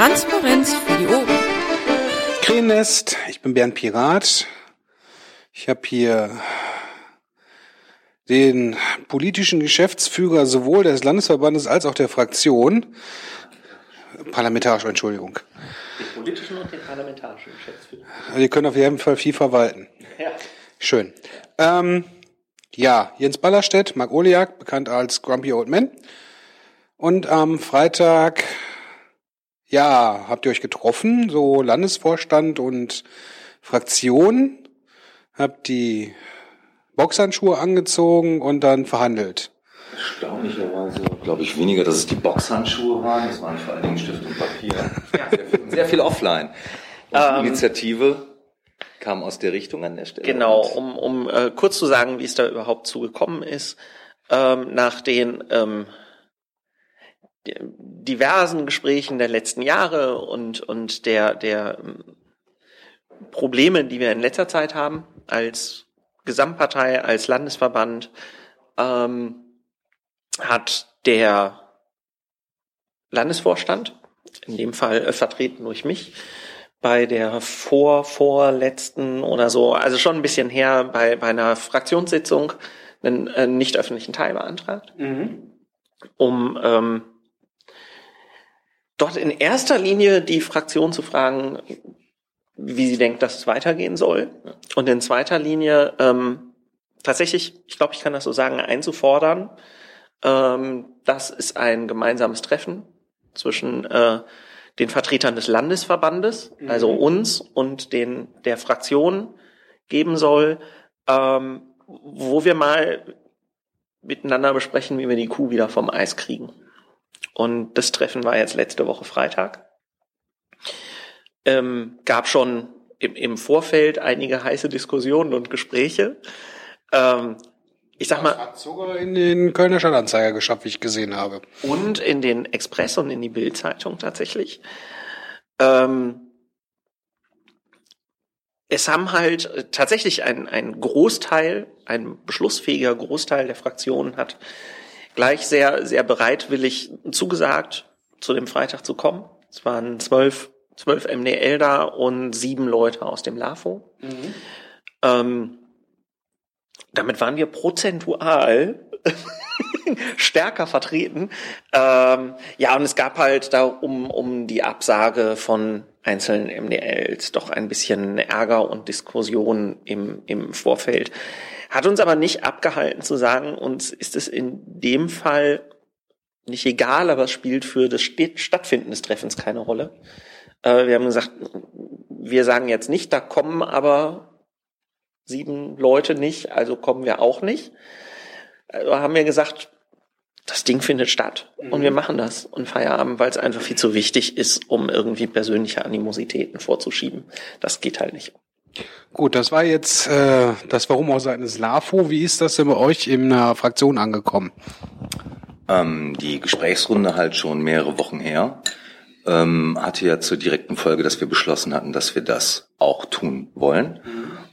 Transparenz für die Ohren. Krähennest, ich bin Bernd Pirat. Ich habe hier den politischen Geschäftsführer sowohl des Landesverbandes als auch der Fraktion. Parlamentarisch, Entschuldigung. Den politischen und den parlamentarischen Geschäftsführer. Wir können auf jeden Fall viel verwalten. Ja. Schön. Ähm, ja, Jens Ballerstedt, Marc Oliak, bekannt als Grumpy Old Man. Und am Freitag, ja, habt ihr euch getroffen, so Landesvorstand und Fraktion, habt die Boxhandschuhe angezogen und dann verhandelt. Erstaunlicherweise glaube ich weniger, dass es die Boxhandschuhe waren. Es waren vor allen Dingen Stift und Papier. Sehr viel, sehr viel offline. Und die Ähm, Initiative kam aus der Richtung an der Stelle. Genau, um, um äh, kurz zu sagen, wie es da überhaupt zugekommen ist. Ähm, nach den ähm, diversen Gesprächen der letzten Jahre und, und der, der ähm, Probleme, die wir in letzter Zeit haben, als Gesamtpartei, als Landesverband, ähm, hat der Landesvorstand, in dem Fall äh, vertreten durch mich, bei der vor, vorletzten oder so, also schon ein bisschen her, bei, bei einer Fraktionssitzung einen äh, nicht öffentlichen Teil beantragt, um ähm, dort in erster Linie die Fraktion zu fragen, wie sie denkt, dass es weitergehen soll. Und in zweiter Linie ähm, tatsächlich, ich glaube, ich kann das so sagen, einzufordern, ähm, dass es ein gemeinsames Treffen zwischen äh, den Vertretern des Landesverbandes, also uns und den der Fraktion geben soll, ähm, wo wir mal miteinander besprechen, wie wir die Kuh wieder vom Eis kriegen. Und das Treffen war jetzt letzte Woche Freitag. Ähm, gab schon im, im Vorfeld einige heiße Diskussionen und Gespräche. Ähm, ich sag mal, Hat sogar in den Kölner Stadtanzeiger geschafft, wie ich gesehen habe. und in den Express und in die Bildzeitung tatsächlich. Ähm, es haben halt äh, tatsächlich ein, ein Großteil, ein beschlussfähiger Großteil der Fraktionen hat gleich sehr, sehr bereitwillig zugesagt, zu dem Freitag zu kommen. Es waren zwölf, zwölf MDL da und sieben Leute aus dem LAFO. Ähm, damit waren wir prozentual stärker vertreten. Ähm, ja, und es gab halt da um, um die Absage von einzelnen MDLs doch ein bisschen Ärger und Diskussion im, im Vorfeld. Hat uns aber nicht abgehalten zu sagen, uns ist es in dem Fall nicht egal, aber es spielt für das St- Stattfinden des Treffens keine Rolle. Äh, wir haben gesagt, wir sagen jetzt nicht, da kommen aber sieben Leute nicht, also kommen wir auch nicht. Also haben wir gesagt, das Ding findet statt und wir machen das und Feierabend, weil es einfach viel zu wichtig ist, um irgendwie persönliche Animositäten vorzuschieben. Das geht halt nicht. Gut, das war jetzt äh, das Warum aus seines LAFO. Wie ist das denn bei euch in einer Fraktion angekommen? Ähm, die Gesprächsrunde halt schon mehrere Wochen her, ähm, hatte ja zur direkten Folge, dass wir beschlossen hatten, dass wir das auch tun wollen.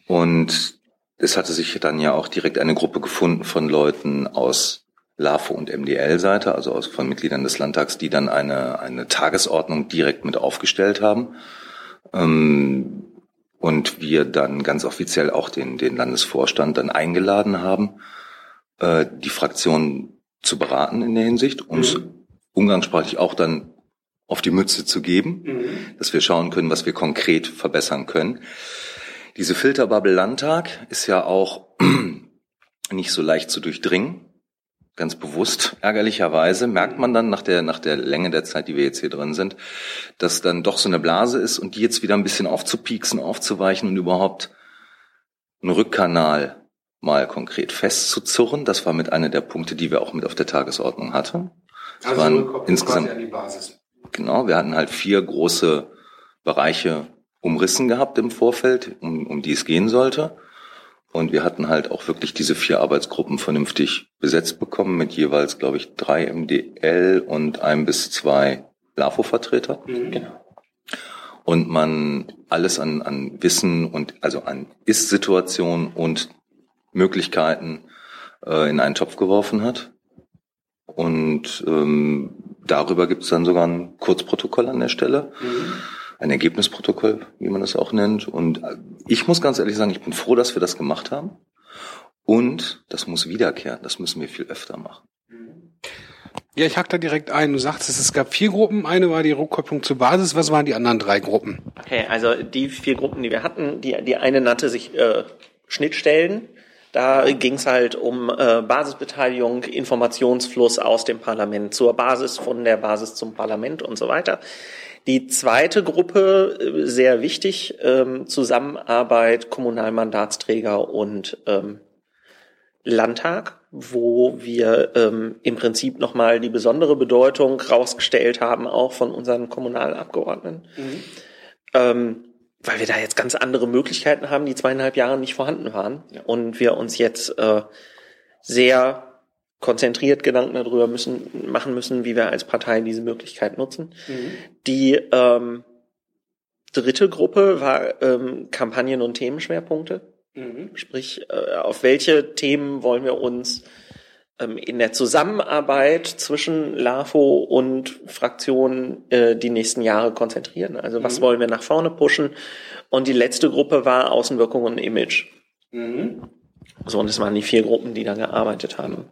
Und es hatte sich dann ja auch direkt eine Gruppe gefunden von Leuten aus LAFO und MDL-Seite, also aus, von Mitgliedern des Landtags, die dann eine, eine Tagesordnung direkt mit aufgestellt haben. Ähm, und wir dann ganz offiziell auch den, den Landesvorstand dann eingeladen haben, äh, die Fraktion zu beraten in der Hinsicht, uns umgangssprachlich auch dann auf die Mütze zu geben, dass wir schauen können, was wir konkret verbessern können. Diese Filterbubble Landtag ist ja auch nicht so leicht zu durchdringen. Ganz bewusst, ärgerlicherweise, merkt man dann nach der, nach der Länge der Zeit, die wir jetzt hier drin sind, dass dann doch so eine Blase ist und die jetzt wieder ein bisschen aufzupieksen, aufzuweichen und überhaupt einen Rückkanal mal konkret festzuzurren. Das war mit einer der Punkte, die wir auch mit auf der Tagesordnung hatten. Das waren insgesamt, genau, wir hatten halt vier große Bereiche umrissen gehabt im Vorfeld, um, um die es gehen sollte. Und wir hatten halt auch wirklich diese vier Arbeitsgruppen vernünftig besetzt bekommen mit jeweils, glaube ich, drei MDL und ein bis zwei LAFO-Vertreter. Genau. Und man alles an, an Wissen und also an Ist-Situation und Möglichkeiten äh, in einen Topf geworfen hat. Und ähm, darüber gibt es dann sogar ein Kurzprotokoll an der Stelle. Mhm. Ein Ergebnisprotokoll, wie man das auch nennt. Und ich muss ganz ehrlich sagen, ich bin froh, dass wir das gemacht haben. Und das muss wiederkehren. Das müssen wir viel öfter machen. Ja, ich hack da direkt ein. Du sagst, es gab vier Gruppen. Eine war die Rückkopplung zur Basis. Was waren die anderen drei Gruppen? Okay, also die vier Gruppen, die wir hatten, die, die eine nannte sich äh, Schnittstellen. Da ging es halt um äh, Basisbeteiligung, Informationsfluss aus dem Parlament zur Basis, von der Basis zum Parlament und so weiter. Die zweite Gruppe, äh, sehr wichtig, ähm, Zusammenarbeit Kommunalmandatsträger und ähm, Landtag, wo wir ähm, im Prinzip nochmal die besondere Bedeutung rausgestellt haben, auch von unseren Kommunalabgeordneten. Mhm. Weil wir da jetzt ganz andere Möglichkeiten haben, die zweieinhalb Jahre nicht vorhanden waren. Ja. Und wir uns jetzt äh, sehr konzentriert Gedanken darüber müssen, machen müssen, wie wir als Partei diese Möglichkeit nutzen. Mhm. Die ähm, dritte Gruppe war ähm, Kampagnen und Themenschwerpunkte. Mhm. Sprich, äh, auf welche Themen wollen wir uns ähm, in der Zusammenarbeit zwischen LAFO und Fraktionen äh, die nächsten Jahre konzentrieren? Also was mhm. wollen wir nach vorne pushen? Und die letzte Gruppe war Außenwirkung und Image. Mhm. So, und das waren die vier Gruppen, die da gearbeitet haben.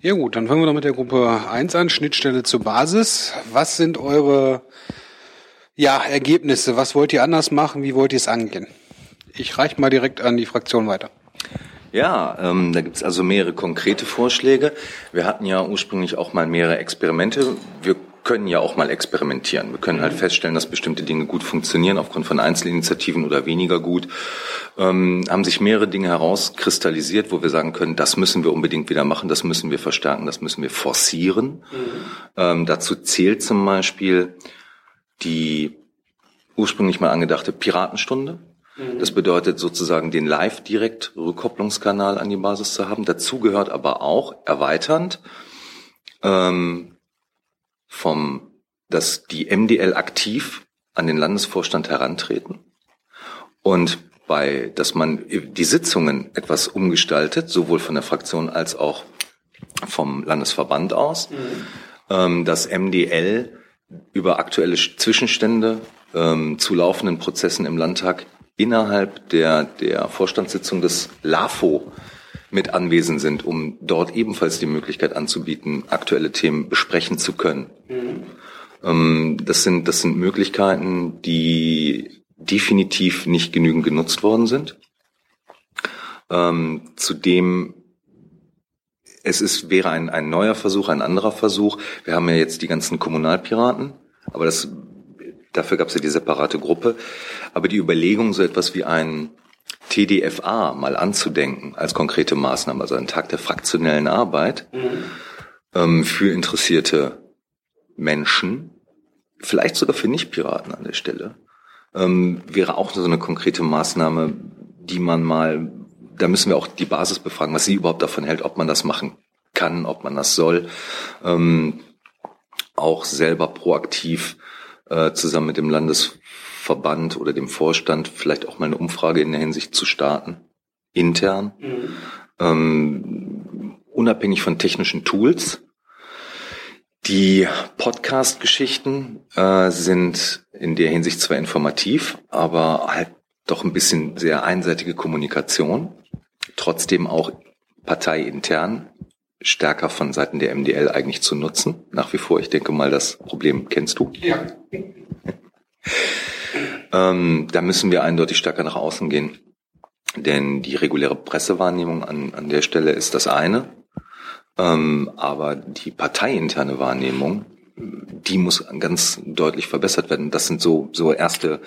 Ja gut, dann fangen wir doch mit der Gruppe 1 an, Schnittstelle zur Basis. Was sind eure ja, Ergebnisse? Was wollt ihr anders machen? Wie wollt ihr es angehen? Ich reiche mal direkt an die Fraktion weiter. Ja, ähm, da gibt's also mehrere konkrete Vorschläge. Wir hatten ja ursprünglich auch mal mehrere Experimente. Wir können ja auch mal experimentieren. Wir können halt mhm. feststellen, dass bestimmte Dinge gut funktionieren aufgrund von Einzelinitiativen oder weniger gut. Ähm, haben sich mehrere Dinge herauskristallisiert, wo wir sagen können, das müssen wir unbedingt wieder machen, das müssen wir verstärken, das müssen wir forcieren. Mhm. Ähm, dazu zählt zum Beispiel die ursprünglich mal angedachte Piratenstunde. Mhm. Das bedeutet sozusagen den Live-Direkt-Rückkopplungskanal an die Basis zu haben. Dazu gehört aber auch erweiternd ähm, vom, dass die MDL aktiv an den Landesvorstand herantreten und bei, dass man die Sitzungen etwas umgestaltet, sowohl von der Fraktion als auch vom Landesverband aus, mhm. ähm, dass MDL über aktuelle Zwischenstände ähm, zu laufenden Prozessen im Landtag innerhalb der, der Vorstandssitzung des LAFO mit anwesend sind, um dort ebenfalls die Möglichkeit anzubieten, aktuelle Themen besprechen zu können. Mhm. Ähm, das sind, das sind Möglichkeiten, die definitiv nicht genügend genutzt worden sind. Ähm, zudem es ist, wäre ein, ein neuer Versuch, ein anderer Versuch. Wir haben ja jetzt die ganzen Kommunalpiraten, aber das Dafür gab es ja die separate Gruppe. Aber die Überlegung, so etwas wie ein TDFA mal anzudenken als konkrete Maßnahme, also ein Tag der fraktionellen Arbeit mhm. ähm, für interessierte Menschen, vielleicht sogar für Nicht-Piraten an der Stelle, ähm, wäre auch so eine konkrete Maßnahme, die man mal, da müssen wir auch die Basis befragen, was sie überhaupt davon hält, ob man das machen kann, ob man das soll, ähm, auch selber proaktiv äh, zusammen mit dem Landesverband oder dem Vorstand vielleicht auch mal eine Umfrage in der Hinsicht zu starten, intern, mhm. ähm, unabhängig von technischen Tools. Die Podcast-Geschichten äh, sind in der Hinsicht zwar informativ, aber halt doch ein bisschen sehr einseitige Kommunikation. Trotzdem auch parteiintern stärker von Seiten der MDL eigentlich zu nutzen. Nach wie vor, ich denke mal, das Problem kennst du. Ja. ähm, da müssen wir eindeutig stärker nach außen gehen. Denn die reguläre Pressewahrnehmung an, an der Stelle ist das eine. Ähm, aber die parteiinterne Wahrnehmung, die muss ganz deutlich verbessert werden. Das sind so, so erste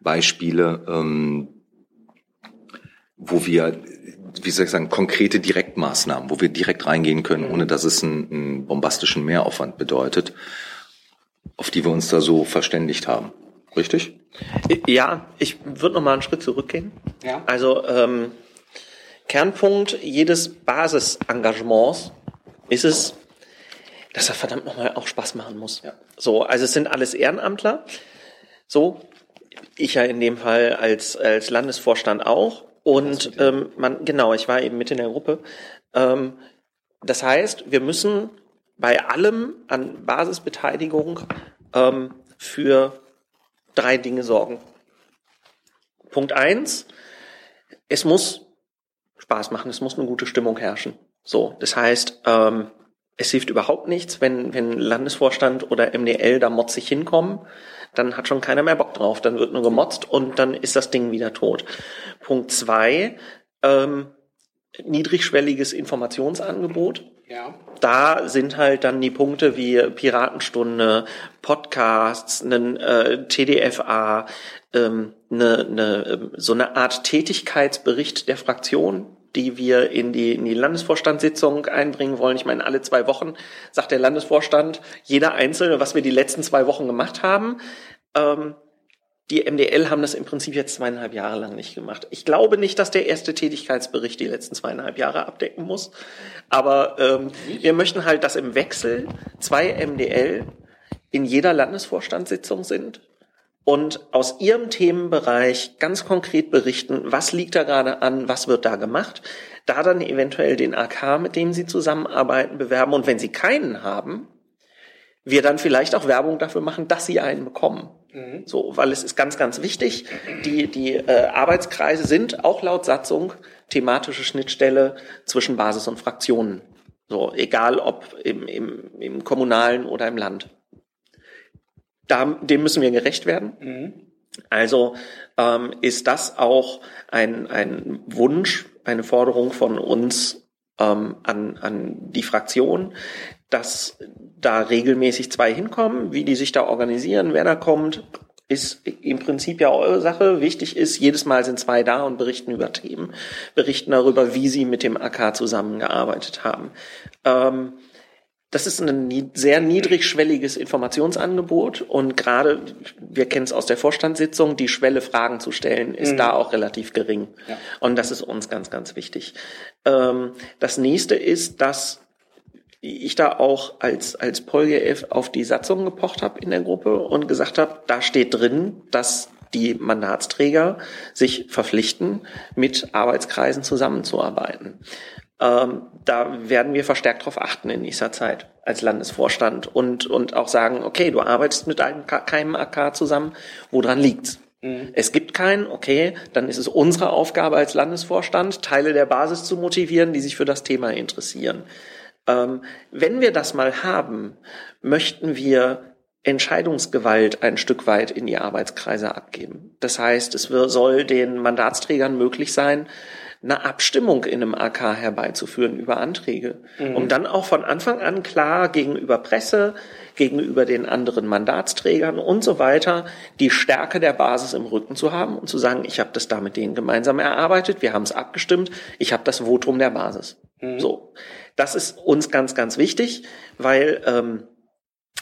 Beispiele, ähm, wo wir wie soll ich sagen, konkrete Direktmaßnahmen, wo wir direkt reingehen können, ohne dass es einen, einen bombastischen Mehraufwand bedeutet, auf die wir uns da so verständigt haben. Richtig? Ja, ich würde noch mal einen Schritt zurückgehen. Ja. Also ähm, Kernpunkt jedes Basisengagements ist es, dass er verdammt nochmal auch Spaß machen muss. Ja. So, also es sind alles Ehrenamtler. So, ich ja in dem Fall als, als Landesvorstand auch. Und ähm, man, genau, ich war eben mit in der Gruppe. Ähm, das heißt, wir müssen bei allem an Basisbeteiligung ähm, für drei Dinge sorgen. Punkt eins, es muss Spaß machen, es muss eine gute Stimmung herrschen. So, das heißt, ähm, es hilft überhaupt nichts, wenn, wenn Landesvorstand oder MDL da motzig hinkommen, dann hat schon keiner mehr Bock drauf, dann wird nur gemotzt und dann ist das Ding wieder tot. Punkt zwei, ähm, niedrigschwelliges Informationsangebot. Ja. Da sind halt dann die Punkte wie Piratenstunde, Podcasts, einen äh, TDFA, ähm, eine, eine, so eine Art Tätigkeitsbericht der Fraktion, die wir in die, in die Landesvorstandssitzung einbringen wollen. Ich meine, alle zwei Wochen sagt der Landesvorstand, jeder Einzelne, was wir die letzten zwei Wochen gemacht haben. Ähm, die MDL haben das im Prinzip jetzt zweieinhalb Jahre lang nicht gemacht. Ich glaube nicht, dass der erste Tätigkeitsbericht die letzten zweieinhalb Jahre abdecken muss. Aber ähm, wir möchten halt, dass im Wechsel zwei MDL in jeder Landesvorstandssitzung sind und aus ihrem Themenbereich ganz konkret berichten, was liegt da gerade an, was wird da gemacht, da dann eventuell den AK, mit dem sie zusammenarbeiten, bewerben und wenn sie keinen haben, wir dann vielleicht auch Werbung dafür machen, dass sie einen bekommen. Mhm. So, weil es ist ganz, ganz wichtig. Die, die äh, Arbeitskreise sind auch laut Satzung thematische Schnittstelle zwischen Basis und Fraktionen. So, egal ob im, im, im kommunalen oder im Land da, dem müssen wir gerecht werden. Mhm. Also ähm, ist das auch ein, ein Wunsch, eine Forderung von uns ähm, an, an die Fraktion, dass da regelmäßig zwei hinkommen, wie die sich da organisieren, wer da kommt, ist im Prinzip ja eure Sache. Wichtig ist, jedes Mal sind zwei da und berichten über Themen, berichten darüber, wie sie mit dem AK zusammengearbeitet haben. Ähm, das ist ein sehr niedrigschwelliges Informationsangebot und gerade, wir kennen es aus der Vorstandssitzung, die Schwelle Fragen zu stellen ist mhm. da auch relativ gering. Ja. Und das ist uns ganz, ganz wichtig. Ähm, das nächste ist, dass ich da auch als, als PolGF auf die Satzung gepocht habe in der Gruppe und gesagt habe, da steht drin, dass die Mandatsträger sich verpflichten, mit Arbeitskreisen zusammenzuarbeiten. Ähm, da werden wir verstärkt darauf achten in nächster Zeit als Landesvorstand und, und auch sagen, okay, du arbeitest mit einem, keinem AK zusammen, woran liegt's? Mhm. Es gibt keinen, okay, dann ist es unsere Aufgabe als Landesvorstand, Teile der Basis zu motivieren, die sich für das Thema interessieren. Ähm, wenn wir das mal haben, möchten wir Entscheidungsgewalt ein Stück weit in die Arbeitskreise abgeben. Das heißt, es soll den Mandatsträgern möglich sein, eine Abstimmung in einem AK herbeizuführen über Anträge, mhm. um dann auch von Anfang an klar gegenüber Presse, gegenüber den anderen Mandatsträgern und so weiter die Stärke der Basis im Rücken zu haben und zu sagen, ich habe das da mit denen gemeinsam erarbeitet, wir haben es abgestimmt, ich habe das Votum der Basis. Mhm. So, das ist uns ganz, ganz wichtig, weil ähm,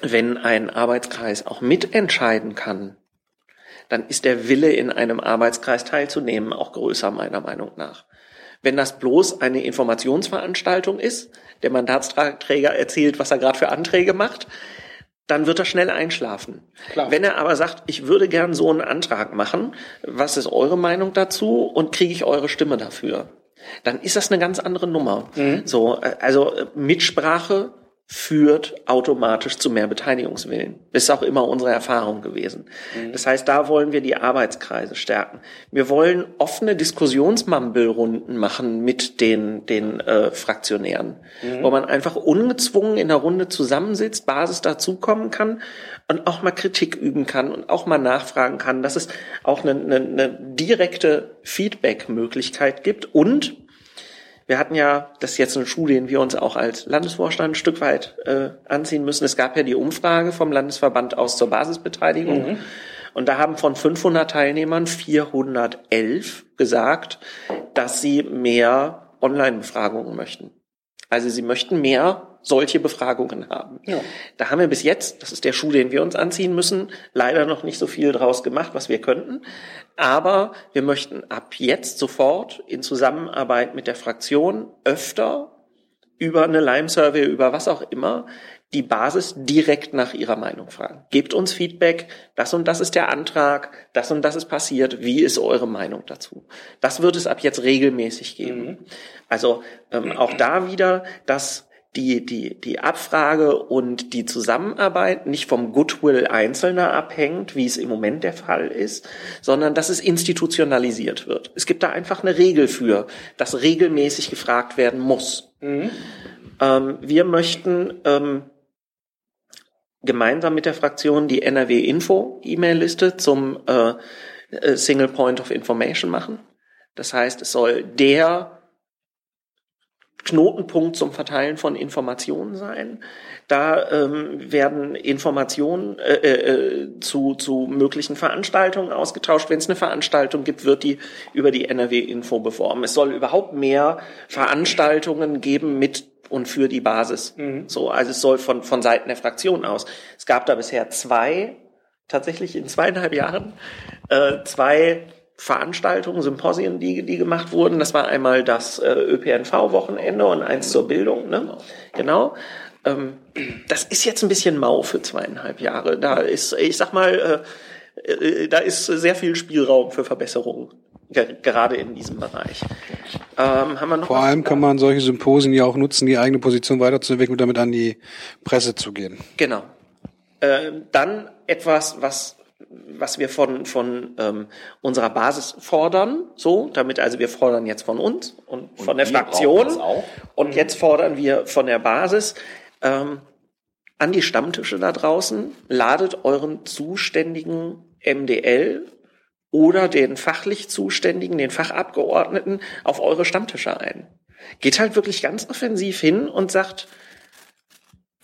wenn ein Arbeitskreis auch mitentscheiden kann, dann ist der Wille, in einem Arbeitskreis teilzunehmen, auch größer, meiner Meinung nach. Wenn das bloß eine Informationsveranstaltung ist, der Mandatsträger erzählt, was er gerade für Anträge macht, dann wird er schnell einschlafen. Klar. Wenn er aber sagt, ich würde gern so einen Antrag machen, was ist eure Meinung dazu und kriege ich eure Stimme dafür? Dann ist das eine ganz andere Nummer. Mhm. So, äh, also äh, Mitsprache führt automatisch zu mehr Beteiligungswillen. Das ist auch immer unsere Erfahrung gewesen. Mhm. Das heißt, da wollen wir die Arbeitskreise stärken. Wir wollen offene Diskussionsmambelrunden machen mit den, den äh, Fraktionären, mhm. wo man einfach ungezwungen in der Runde zusammensitzt, Basis dazukommen kann und auch mal Kritik üben kann und auch mal nachfragen kann, dass es auch eine, eine, eine direkte Feedback-Möglichkeit gibt und wir hatten ja, das ist jetzt eine Schule, den wir uns auch als Landesvorstand ein Stück weit äh, anziehen müssen. Es gab ja die Umfrage vom Landesverband aus zur Basisbeteiligung. Mhm. Und da haben von 500 Teilnehmern 411 gesagt, dass sie mehr Online-Befragungen möchten. Also sie möchten mehr solche Befragungen haben. Ja. Da haben wir bis jetzt, das ist der Schuh, den wir uns anziehen müssen, leider noch nicht so viel draus gemacht, was wir könnten. Aber wir möchten ab jetzt sofort in Zusammenarbeit mit der Fraktion öfter über eine Lime-Survey, über was auch immer, die Basis direkt nach ihrer Meinung fragen. Gebt uns Feedback, das und das ist der Antrag, das und das ist passiert, wie ist eure Meinung dazu? Das wird es ab jetzt regelmäßig geben. Mhm. Also ähm, auch da wieder, dass die, die, die Abfrage und die Zusammenarbeit nicht vom Goodwill Einzelner abhängt, wie es im Moment der Fall ist, sondern dass es institutionalisiert wird. Es gibt da einfach eine Regel für, dass regelmäßig gefragt werden muss. Mhm. Ähm, wir möchten ähm, gemeinsam mit der Fraktion die NRW-Info-E-Mail-Liste zum äh, äh, Single Point of Information machen. Das heißt, es soll der Knotenpunkt zum Verteilen von Informationen sein. Da ähm, werden Informationen äh, äh, zu, zu möglichen Veranstaltungen ausgetauscht. Wenn es eine Veranstaltung gibt, wird die über die NRW-Info beworben. Es soll überhaupt mehr Veranstaltungen geben mit und für die Basis. Mhm. So, also es soll von, von Seiten der Fraktion aus. Es gab da bisher zwei, tatsächlich in zweieinhalb Jahren, äh, zwei Veranstaltungen, Symposien, die, die gemacht wurden. Das war einmal das äh, ÖPNV-Wochenende und eins zur Bildung. Ne? Genau. Ähm, das ist jetzt ein bisschen mau für zweieinhalb Jahre. Da ist, ich sag mal, äh, äh, da ist sehr viel Spielraum für Verbesserungen gerade in diesem Bereich. Ähm, haben wir noch Vor allem kann man solche Symposien ja auch nutzen, die eigene Position weiterzuentwickeln und damit an die Presse zu gehen. Genau. Ähm, dann etwas, was was wir von, von ähm, unserer Basis fordern, so, damit also wir fordern jetzt von uns und, und von der Fraktion und mhm. jetzt fordern wir von der Basis ähm, an die Stammtische da draußen, ladet euren zuständigen MDL oder den fachlich Zuständigen, den Fachabgeordneten auf eure Stammtische ein. Geht halt wirklich ganz offensiv hin und sagt,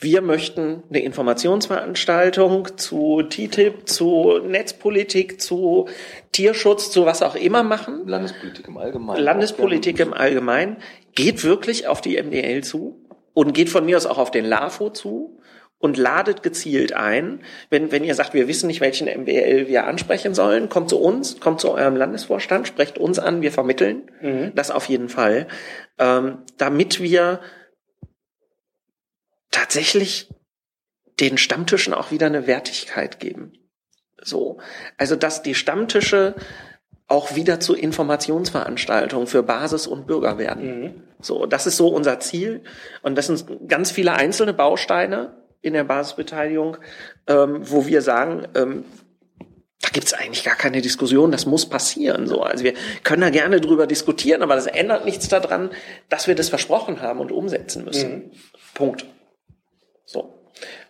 wir möchten eine Informationsveranstaltung zu TTIP, zu Netzpolitik, zu Tierschutz, zu was auch immer machen. Landespolitik im Allgemeinen. Landespolitik im Allgemeinen. Geht wirklich auf die MDL zu und geht von mir aus auch auf den LAFO zu und ladet gezielt ein. Wenn, wenn ihr sagt, wir wissen nicht, welchen MBL wir ansprechen sollen, kommt zu uns, kommt zu eurem Landesvorstand, sprecht uns an, wir vermitteln mhm. das auf jeden Fall, ähm, damit wir tatsächlich den Stammtischen auch wieder eine Wertigkeit geben. So. Also, dass die Stammtische auch wieder zu Informationsveranstaltungen für Basis und Bürger werden. Mhm. So, das ist so unser Ziel. Und das sind ganz viele einzelne Bausteine in der Basisbeteiligung, ähm, wo wir sagen, ähm, da gibt's eigentlich gar keine Diskussion, das muss passieren. So, also wir können da gerne drüber diskutieren, aber das ändert nichts daran, dass wir das versprochen haben und umsetzen müssen. Mhm. Punkt. So.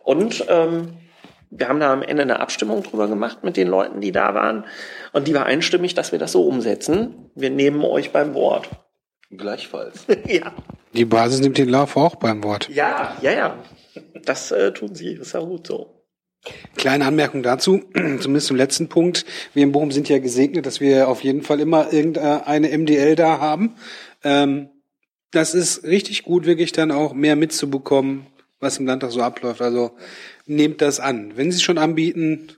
Und ähm, wir haben da am Ende eine Abstimmung drüber gemacht mit den Leuten, die da waren. Und die war einstimmig, dass wir das so umsetzen. Wir nehmen euch beim Wort. Gleichfalls. ja. Die Basis nimmt den Lauf auch beim Wort. Ja, ja, ja. Das äh, tun sie. Das ist ja gut so. Kleine Anmerkung dazu, zumindest zum letzten Punkt. Wir in Bochum sind ja gesegnet, dass wir auf jeden Fall immer irgendeine MDL da haben. Ähm, das ist richtig gut, wirklich dann auch mehr mitzubekommen, was im Landtag so abläuft. Also nehmt das an. Wenn Sie es schon anbieten,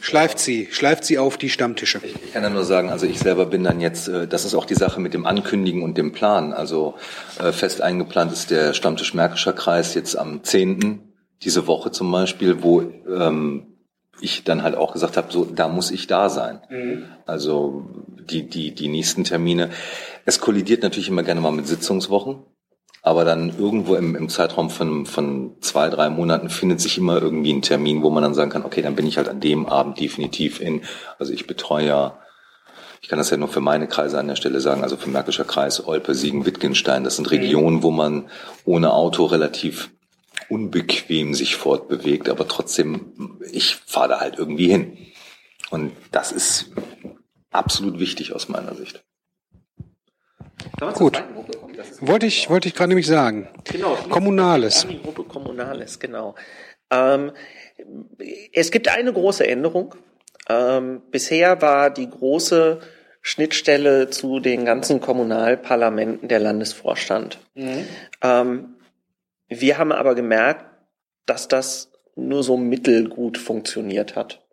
schleift sie, schleift sie auf die Stammtische. Ich, ich kann ja nur sagen, also ich selber bin dann jetzt, äh, das ist auch die Sache mit dem Ankündigen und dem Plan. Also äh, fest eingeplant ist der Stammtisch Märkischer Kreis jetzt am 10. diese Woche zum Beispiel, wo ähm, ich dann halt auch gesagt habe, so da muss ich da sein. Mhm. Also die die die nächsten Termine. Es kollidiert natürlich immer gerne mal mit Sitzungswochen. Aber dann irgendwo im, im Zeitraum von, von zwei, drei Monaten findet sich immer irgendwie ein Termin, wo man dann sagen kann, okay, dann bin ich halt an dem Abend definitiv in. Also ich betreue ja, ich kann das ja nur für meine Kreise an der Stelle sagen, also für Märkischer Kreis, Olpe, Siegen, Wittgenstein. Das sind mhm. Regionen, wo man ohne Auto relativ unbequem sich fortbewegt, aber trotzdem, ich fahre da halt irgendwie hin. Und das ist absolut wichtig aus meiner Sicht. Gut. Wollte ich, wollte ich gerade nämlich sagen. Genau. Kommunales. Gruppe Kommunales, genau. Ähm, es gibt eine große Änderung. Ähm, bisher war die große Schnittstelle zu den ganzen Kommunalparlamenten der Landesvorstand. Mhm. Ähm, wir haben aber gemerkt, dass das nur so mittelgut funktioniert hat.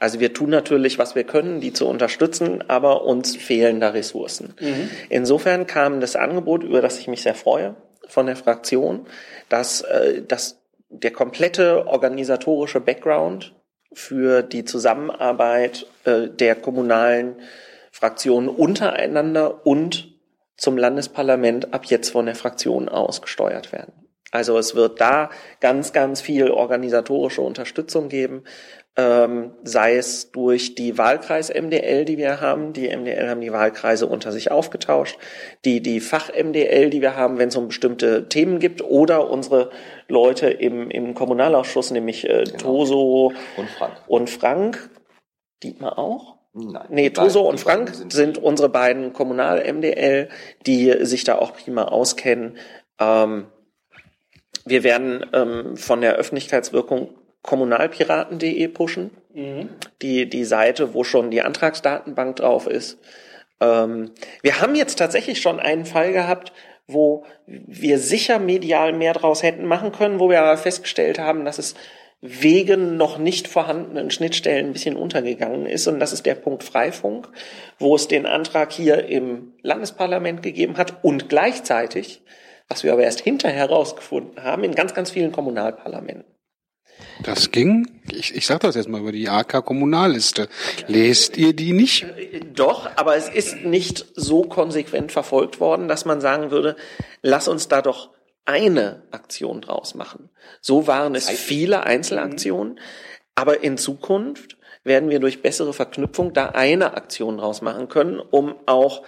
Also wir tun natürlich, was wir können, die zu unterstützen, aber uns fehlen da Ressourcen. Mhm. Insofern kam das Angebot, über das ich mich sehr freue, von der Fraktion, dass, äh, dass der komplette organisatorische Background für die Zusammenarbeit äh, der kommunalen Fraktionen untereinander und zum Landesparlament ab jetzt von der Fraktion ausgesteuert werden. Also es wird da ganz, ganz viel organisatorische Unterstützung geben, ähm, sei es durch die Wahlkreis MDL, die wir haben. Die MDL haben die Wahlkreise unter sich aufgetauscht. Die, die Fach-MDL, die wir haben, wenn es um bestimmte Themen gibt, oder unsere Leute im, im Kommunalausschuss, nämlich äh, genau. Toso und Frank. Und Frank. Dietmar auch? Nein. Nee, Toso und Frank sind, sind unsere beiden Kommunal-MDL, die sich da auch prima auskennen. Ähm, wir werden ähm, von der Öffentlichkeitswirkung kommunalpiraten.de pushen. Mhm. Die, die Seite, wo schon die Antragsdatenbank drauf ist. Ähm, wir haben jetzt tatsächlich schon einen Fall gehabt, wo wir sicher medial mehr draus hätten machen können, wo wir aber festgestellt haben, dass es wegen noch nicht vorhandenen Schnittstellen ein bisschen untergegangen ist. Und das ist der Punkt Freifunk, wo es den Antrag hier im Landesparlament gegeben hat und gleichzeitig, was wir aber erst hinterher herausgefunden haben, in ganz, ganz vielen Kommunalparlamenten. Das ging, ich, ich sage das jetzt mal über die AK-Kommunalliste. Lest ihr die nicht? Doch, aber es ist nicht so konsequent verfolgt worden, dass man sagen würde, lass uns da doch eine Aktion draus machen. So waren es viele Einzelaktionen, aber in Zukunft werden wir durch bessere Verknüpfung da eine Aktion draus machen können, um auch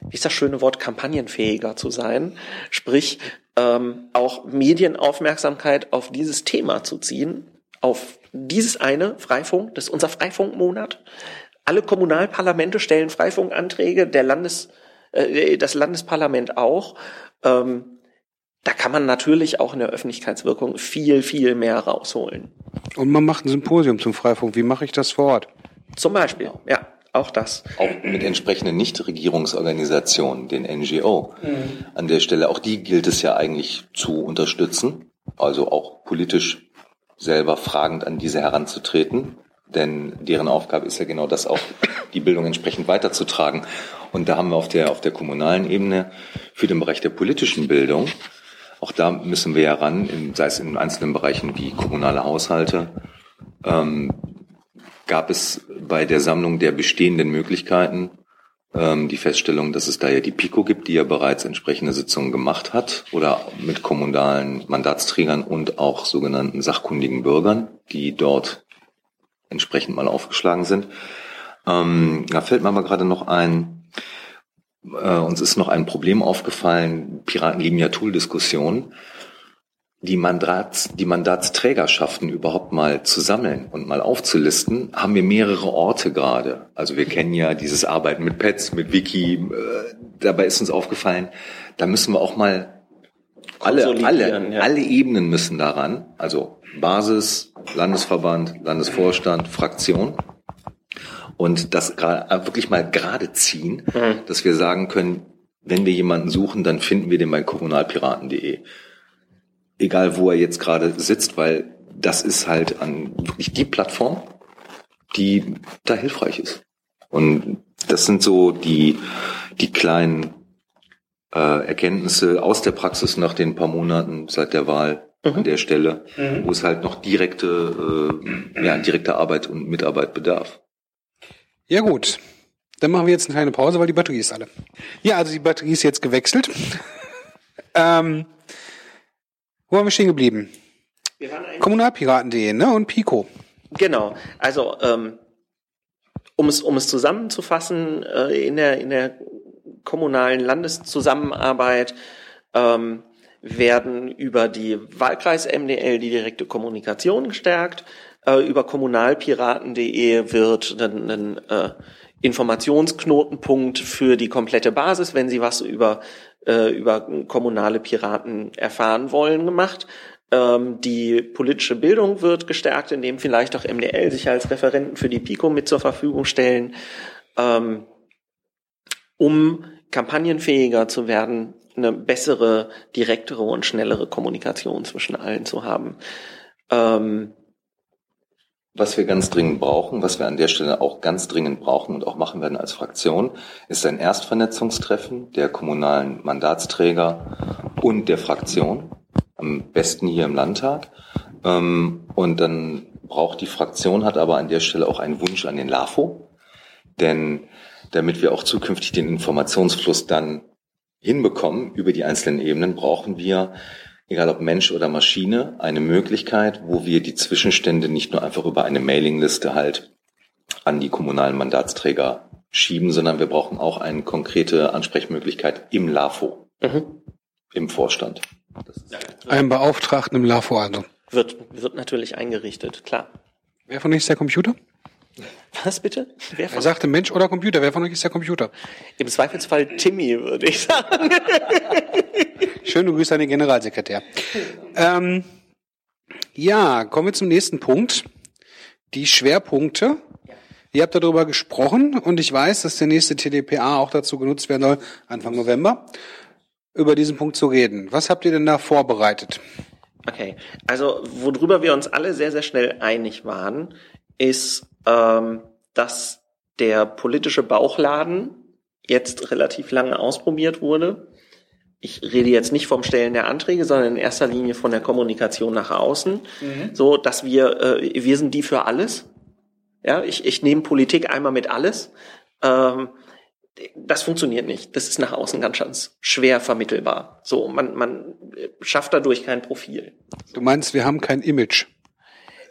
wie ist das schöne Wort, kampagnenfähiger zu sein. Sprich, ähm, auch Medienaufmerksamkeit auf dieses Thema zu ziehen, auf dieses eine Freifunk, das ist unser Freifunkmonat. Alle Kommunalparlamente stellen Freifunkanträge, der Landes, äh, das Landesparlament auch. Ähm, da kann man natürlich auch in der Öffentlichkeitswirkung viel, viel mehr rausholen. Und man macht ein Symposium zum Freifunk. Wie mache ich das vor Ort? Zum Beispiel, ja. Auch das. Auch mit entsprechenden Nichtregierungsorganisationen, den NGO. Mhm. An der Stelle, auch die gilt es ja eigentlich zu unterstützen. Also auch politisch selber fragend an diese heranzutreten. Denn deren Aufgabe ist ja genau das auch, die Bildung entsprechend weiterzutragen. Und da haben wir auf der, auf der kommunalen Ebene für den Bereich der politischen Bildung, auch da müssen wir ja ran, sei es in einzelnen Bereichen wie kommunale Haushalte, ähm, gab es bei der Sammlung der bestehenden Möglichkeiten ähm, die Feststellung, dass es da ja die PICO gibt, die ja bereits entsprechende Sitzungen gemacht hat oder mit kommunalen Mandatsträgern und auch sogenannten sachkundigen Bürgern, die dort entsprechend mal aufgeschlagen sind. Ähm, da fällt mir aber gerade noch ein, äh, uns ist noch ein Problem aufgefallen, Piraten lieben ja Tool-Diskussionen die, Mandats, die Mandatsträgerschaften überhaupt mal zu sammeln und mal aufzulisten, haben wir mehrere Orte gerade. Also wir kennen ja dieses Arbeiten mit Pets, mit Wiki. Äh, dabei ist uns aufgefallen, da müssen wir auch mal alle, alle, ja. alle Ebenen müssen daran. Also Basis, Landesverband, Landesvorstand, Fraktion. Und das wirklich mal gerade ziehen, mhm. dass wir sagen können, wenn wir jemanden suchen, dann finden wir den bei kommunalpiraten.de egal wo er jetzt gerade sitzt, weil das ist halt an wirklich die Plattform, die da hilfreich ist. Und das sind so die, die kleinen äh, Erkenntnisse aus der Praxis nach den paar Monaten seit der Wahl mhm. an der Stelle, mhm. wo es halt noch direkte, äh, ja, direkte Arbeit und Mitarbeit bedarf. Ja gut, dann machen wir jetzt eine kleine Pause, weil die Batterie ist alle. Ja, also die Batterie ist jetzt gewechselt. ähm, wo haben wir stehen geblieben? Kommunalpiraten.de ne? und Pico. Genau. Also ähm, um es um es zusammenzufassen äh, in der in der kommunalen Landeszusammenarbeit ähm, werden über die Wahlkreis MDL die direkte Kommunikation gestärkt. Äh, über kommunalpiraten.de wird ein, ein äh, Informationsknotenpunkt für die komplette Basis, wenn Sie was über äh, über kommunale Piraten erfahren wollen, gemacht. Ähm, die politische Bildung wird gestärkt, indem vielleicht auch MDL sich als Referenten für die PICO mit zur Verfügung stellen, ähm, um kampagnenfähiger zu werden, eine bessere, direktere und schnellere Kommunikation zwischen allen zu haben. Ähm, was wir ganz dringend brauchen, was wir an der Stelle auch ganz dringend brauchen und auch machen werden als Fraktion, ist ein Erstvernetzungstreffen der kommunalen Mandatsträger und der Fraktion, am besten hier im Landtag. Ähm, und dann braucht die Fraktion, hat aber an der Stelle auch einen Wunsch an den LAFO, denn damit wir auch zukünftig den Informationsfluss dann hinbekommen über die einzelnen Ebenen, brauchen wir, egal ob Mensch oder Maschine, eine Möglichkeit, wo wir die Zwischenstände nicht nur einfach über eine Mailingliste halt an die kommunalen Mandatsträger schieben, sondern wir brauchen auch eine konkrete Ansprechmöglichkeit im LAFO, mhm. im Vorstand. Ein Beauftragten im LAFO also. Wird, wird natürlich eingerichtet, klar. Wer von euch ist der Computer? Was bitte? Wer von er sagte Mensch oder Computer. Wer von euch ist der Computer? Im Zweifelsfall Timmy, würde ich sagen. Schöne Grüße an den Generalsekretär. Ähm, ja, kommen wir zum nächsten Punkt. Die Schwerpunkte. Ihr habt darüber gesprochen und ich weiß, dass der nächste TDPA auch dazu genutzt werden soll, Anfang November, über diesen Punkt zu reden. Was habt ihr denn da vorbereitet? Okay, also worüber wir uns alle sehr, sehr schnell einig waren, ist, ähm, dass der politische Bauchladen jetzt relativ lange ausprobiert wurde. Ich rede jetzt nicht vom Stellen der Anträge, sondern in erster Linie von der Kommunikation nach außen, mhm. so dass wir äh, wir sind die für alles. Ja, ich, ich nehme Politik einmal mit alles. Ähm, das funktioniert nicht. Das ist nach außen ganz, ganz schwer vermittelbar. So, man, man schafft dadurch kein Profil. Du meinst, wir haben kein Image?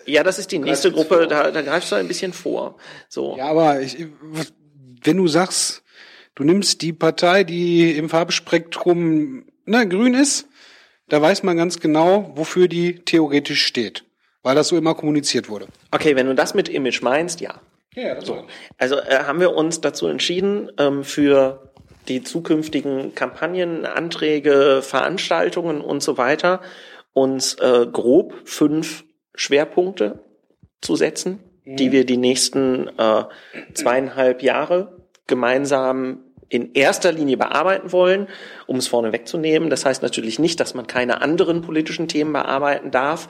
Ja, das ist die nächste Gruppe, da, da greifst du ein bisschen vor. So. Ja, aber ich, wenn du sagst, du nimmst die Partei, die im Farbspektrum ne, grün ist, da weiß man ganz genau, wofür die theoretisch steht, weil das so immer kommuniziert wurde. Okay, wenn du das mit Image meinst, ja. Ja, das so. Also äh, haben wir uns dazu entschieden, ähm, für die zukünftigen Kampagnen, Anträge, Veranstaltungen und so weiter uns äh, grob fünf Schwerpunkte zu setzen, mhm. die wir die nächsten äh, zweieinhalb Jahre gemeinsam in erster Linie bearbeiten wollen, um es vorne wegzunehmen. Das heißt natürlich nicht, dass man keine anderen politischen Themen bearbeiten darf.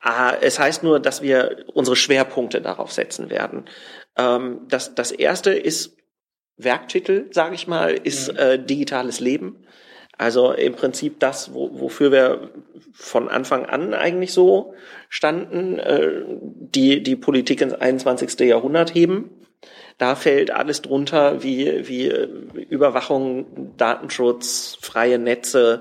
Ah, es heißt nur, dass wir unsere Schwerpunkte darauf setzen werden. Ähm, das, das erste ist Werktitel, sage ich mal, ist mhm. äh, digitales Leben. Also im Prinzip das, wo, wofür wir von Anfang an eigentlich so standen, äh, die, die Politik ins 21. Jahrhundert heben. Da fällt alles drunter wie, wie äh, Überwachung, Datenschutz, freie Netze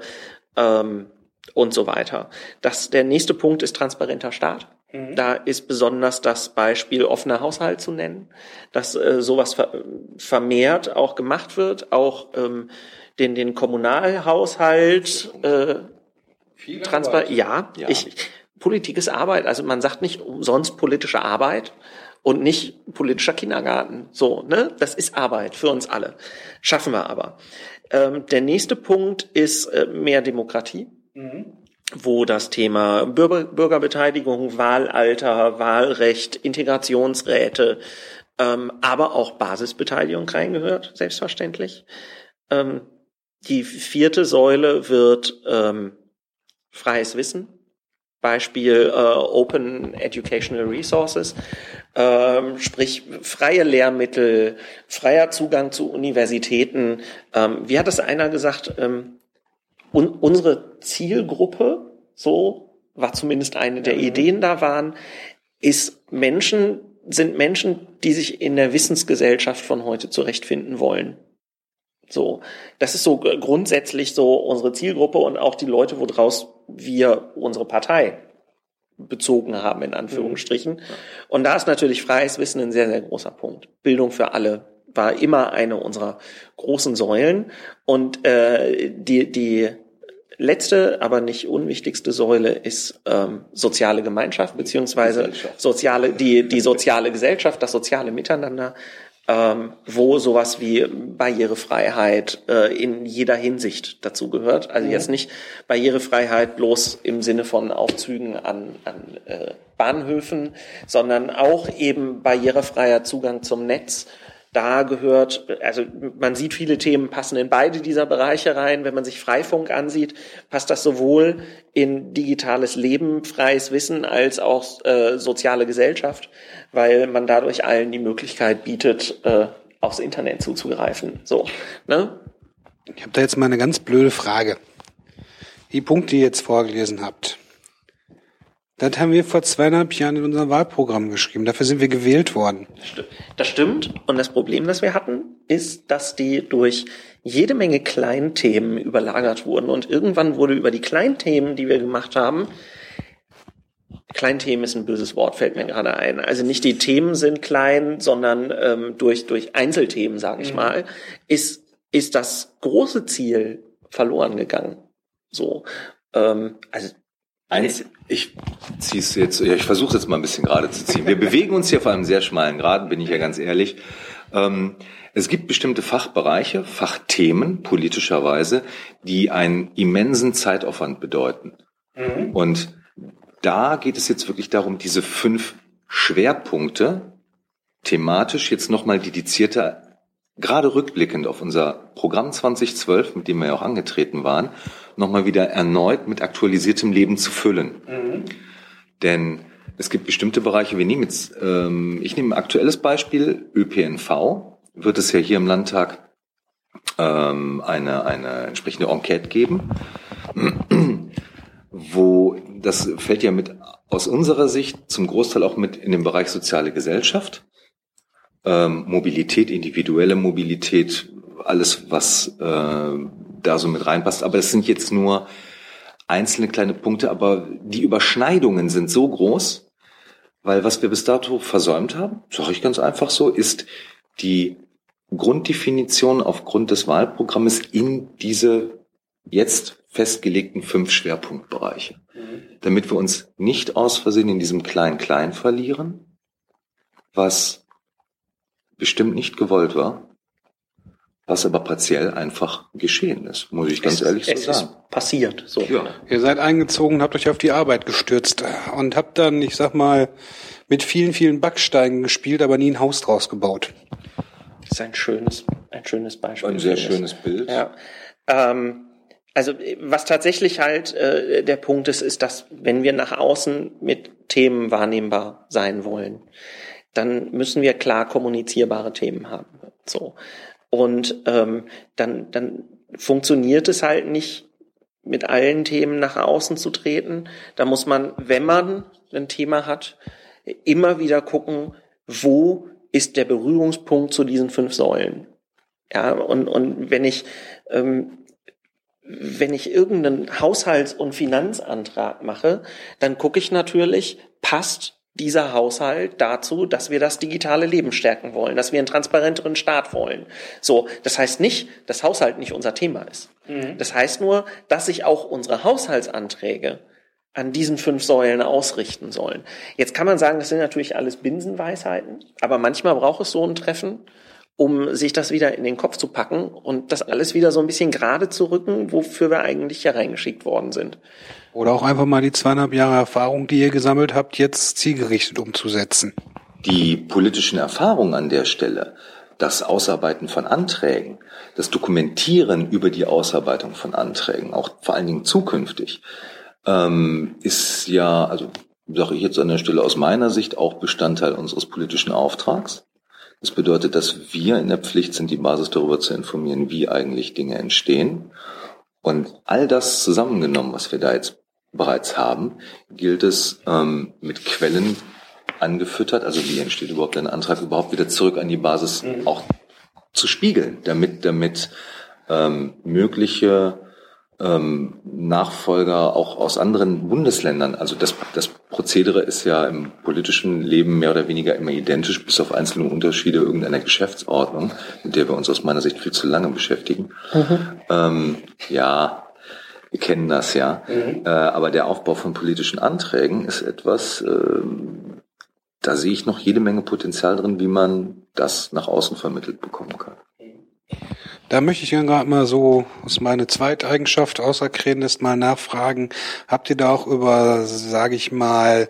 ähm, und so weiter. Das, der nächste Punkt ist transparenter Staat. Mhm. Da ist besonders das Beispiel offener Haushalt zu nennen, dass äh, sowas ver vermehrt auch gemacht wird, auch ähm, den, den Kommunalhaushalt äh, transparent. Ja, ja, ich, Politik ist Arbeit. Also man sagt nicht umsonst politische Arbeit und nicht politischer Kindergarten. So, ne? Das ist Arbeit für uns alle. Schaffen wir aber. Ähm, der nächste Punkt ist äh, mehr Demokratie. Mhm wo das Thema Bürger, Bürgerbeteiligung, Wahlalter, Wahlrecht, Integrationsräte, ähm, aber auch Basisbeteiligung reingehört, selbstverständlich. Ähm, die vierte Säule wird ähm, freies Wissen, Beispiel äh, Open Educational Resources, ähm, sprich freie Lehrmittel, freier Zugang zu Universitäten. Ähm, wie hat es einer gesagt? Ähm, un unsere Zielgruppe, so war zumindest eine der Ideen da waren, ist Menschen, sind Menschen, die sich in der Wissensgesellschaft von heute zurechtfinden wollen. So, das ist so grundsätzlich so unsere Zielgruppe und auch die Leute, woraus wir unsere Partei bezogen haben, in Anführungsstrichen. Mhm. Und da ist natürlich freies Wissen ein sehr, sehr großer Punkt. Bildung für alle war immer eine unserer großen Säulen. Und äh, die, die letzte, aber nicht unwichtigste Säule ist ähm, soziale Gemeinschaft beziehungsweise soziale die die soziale Gesellschaft, das soziale Miteinander ähm, wo sowas wie Barrierefreiheit äh, in jeder Hinsicht dazu gehört. Also mhm. jetzt nicht Barrierefreiheit bloß im Sinne von Aufzügen an, an äh, Bahnhöfen, sondern auch eben barrierefreier Zugang zum Netz da gehört, also man sieht viele Themen passen in beide dieser Bereiche rein. Wenn man sich Freifunk ansieht, passt das sowohl in digitales Leben, freies Wissen als auch äh, soziale Gesellschaft, weil man dadurch allen die Möglichkeit bietet, äh, aufs Internet zuzugreifen. So, ne? Ich habe da jetzt mal eine ganz blöde Frage. Die Punkte, die ihr jetzt vorgelesen habt, Das haben wir vor zweieinhalb Jahren in unserem Wahlprogramm geschrieben. Dafür sind wir gewählt worden. Das stimmt. Und das Problem, das wir hatten, ist, dass die durch jede Menge Kleinthemen überlagert wurden. Und irgendwann wurde über die Kleinthemen, die wir gemacht haben, Kleinthemen ist ein böses Wort, fällt mir gerade ein. Also nicht die Themen sind klein, sondern ähm, durch, durch Einzelthemen, sage ich mhm. mal, ist, ist das große Ziel verloren gegangen. So. Ähm, also Eins, ich zieh's jetzt, ja, ich versuche jetzt mal ein bisschen gerade zu ziehen. Wir bewegen uns hier auf einem sehr schmalen Graden, bin ich ja ganz ehrlich. Ähm, es gibt bestimmte Fachbereiche, Fachthemen politischerweise, die einen immensen Zeitaufwand bedeuten. Mhm. Und da geht es jetzt wirklich darum, diese fünf Schwerpunkte thematisch jetzt nochmal dedizierter gerade rückblickend auf unser Programm 2012, mit dem wir ja auch angetreten waren, nochmal wieder erneut mit aktualisiertem Leben zu füllen. Mhm. Denn es gibt bestimmte Bereiche, wir nehmen jetzt, ähm, ich nehme ein aktuelles Beispiel, ÖPNV, wird es ja hier im Landtag ähm, eine, eine entsprechende Enquete geben, wo das fällt ja mit aus unserer Sicht zum Großteil auch mit in den Bereich soziale Gesellschaft ähm, Mobilität, individuelle Mobilität, alles, was äh, da so mit reinpasst. Aber es sind jetzt nur einzelne kleine Punkte, aber die Überschneidungen sind so groß, weil was wir bis dato versäumt haben, sage ich ganz einfach so, ist die Grunddefinition aufgrund des Wahlprogrammes in diese jetzt festgelegten fünf Schwerpunktbereiche. Mhm. Damit wir uns nicht aus Versehen in diesem Klein-Klein verlieren, was bestimmt nicht gewollt war, was aber partiell einfach geschehen ist, muss ich ganz es, ehrlich so sagen. Ist passiert, so. Ja. Ihr seid eingezogen, habt euch auf die Arbeit gestürzt und habt dann, ich sag mal, mit vielen, vielen Backsteinen gespielt, aber nie ein Haus draus gebaut. Das ist ein schönes, ein schönes Beispiel. Ein sehr schönes Bild. Ja. Ähm, also was tatsächlich halt äh, der Punkt ist, ist, dass wenn wir nach außen mit Themen wahrnehmbar sein wollen, dann müssen wir klar kommunizierbare Themen haben. So. Und ähm, dann, dann funktioniert es halt nicht, mit allen Themen nach außen zu treten. Da muss man, wenn man ein Thema hat, immer wieder gucken, wo ist der Berührungspunkt zu diesen fünf Säulen. Ja, und, und wenn ich, ähm, wenn ich irgendeinen Haushalts- und Finanzantrag mache, dann gucke ich natürlich, passt dieser Haushalt dazu, dass wir das digitale Leben stärken wollen, dass wir einen transparenteren Staat wollen. So, das heißt nicht, dass Haushalt nicht unser Thema ist. Mhm. Das heißt nur, dass sich auch unsere Haushaltsanträge an diesen fünf Säulen ausrichten sollen. Jetzt kann man sagen, das sind natürlich alles Binsenweisheiten, aber manchmal braucht es so ein Treffen, um sich das wieder in den Kopf zu packen und das alles wieder so ein bisschen gerade zu rücken, wofür wir eigentlich hier reingeschickt worden sind. Oder auch einfach mal die zweieinhalb Jahre Erfahrung, die ihr gesammelt habt, jetzt zielgerichtet umzusetzen. Die politischen Erfahrungen an der Stelle, das Ausarbeiten von Anträgen, das Dokumentieren über die Ausarbeitung von Anträgen, auch vor allen Dingen zukünftig, ähm, ist ja, also sage ich jetzt an der Stelle aus meiner Sicht, auch Bestandteil unseres politischen Auftrags. Das bedeutet, dass wir in der Pflicht sind, die Basis darüber zu informieren, wie eigentlich Dinge entstehen. Und all das zusammengenommen, was wir da jetzt bereits haben, gilt es ähm, mit Quellen angefüttert, also wie entsteht überhaupt ein Antrag, überhaupt wieder zurück an die Basis mhm. auch zu spiegeln, damit, damit ähm, mögliche ähm, Nachfolger auch aus anderen Bundesländern. Also das, das Prozedere ist ja im politischen Leben mehr oder weniger immer identisch, bis auf einzelne Unterschiede irgendeiner Geschäftsordnung, mit der wir uns aus meiner Sicht viel zu lange beschäftigen. Mhm. Ähm, ja, wir kennen das ja. Mhm. Äh, aber der Aufbau von politischen Anträgen ist etwas, äh, da sehe ich noch jede Menge Potenzial drin, wie man das nach außen vermittelt bekommen kann. Da möchte ich gerade mal so aus meiner Zweiteigenschaft außer Krednis mal nachfragen. Habt ihr da auch über, sage ich mal,